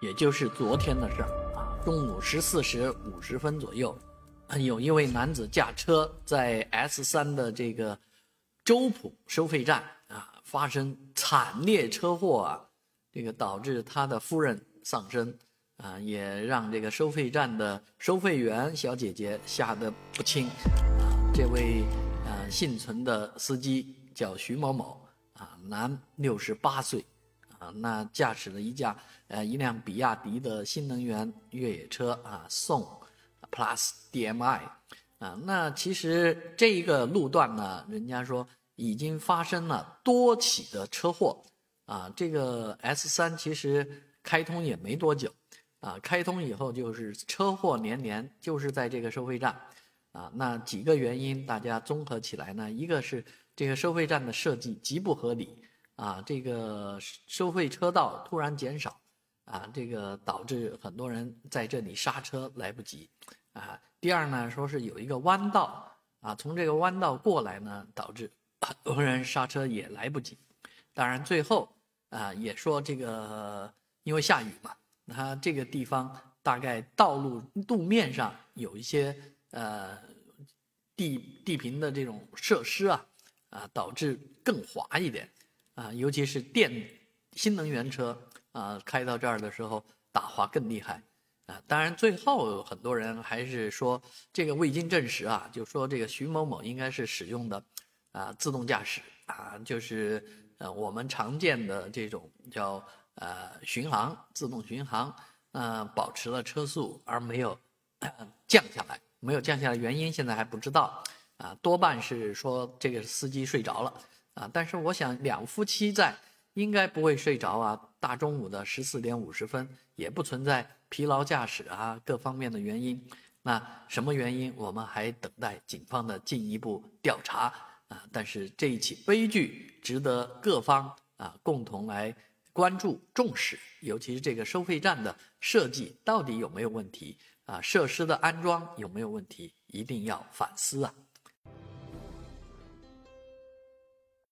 也就是昨天的事儿啊，中午十四时五十分左右，有一位男子驾车在 S 三的这个周浦收费站啊发生惨烈车祸啊，这个导致他的夫人丧生啊，也让这个收费站的收费员小姐姐吓得不轻啊。这位呃幸存的司机叫徐某某啊，男，六十八岁。啊，那驾驶了一架呃一辆比亚迪的新能源越野车啊，宋 Plus DM-i 啊，那其实这一个路段呢，人家说已经发生了多起的车祸啊。这个 S 三其实开通也没多久啊，开通以后就是车祸连连，就是在这个收费站啊。那几个原因大家综合起来呢，一个是这个收费站的设计极不合理。啊，这个收费车道突然减少，啊，这个导致很多人在这里刹车来不及，啊，第二呢，说是有一个弯道，啊，从这个弯道过来呢，导致很多人刹车也来不及，当然最后啊，也说这个因为下雨嘛，它这个地方大概道路路面上有一些呃地地平的这种设施啊，啊，导致更滑一点。啊，尤其是电新能源车啊，开到这儿的时候打滑更厉害啊。当然，最后很多人还是说这个未经证实啊，就说这个徐某某应该是使用的啊自动驾驶啊，就是呃我们常见的这种叫呃巡航自动巡航，呃保持了车速而没有 降下来，没有降下来原因现在还不知道啊，多半是说这个司机睡着了。啊，但是我想两夫妻在应该不会睡着啊。大中午的十四点五十分，也不存在疲劳驾驶啊各方面的原因。那什么原因，我们还等待警方的进一步调查啊。但是这一起悲剧值得各方啊共同来关注重视，尤其是这个收费站的设计到底有没有问题啊，设施的安装有没有问题，一定要反思啊。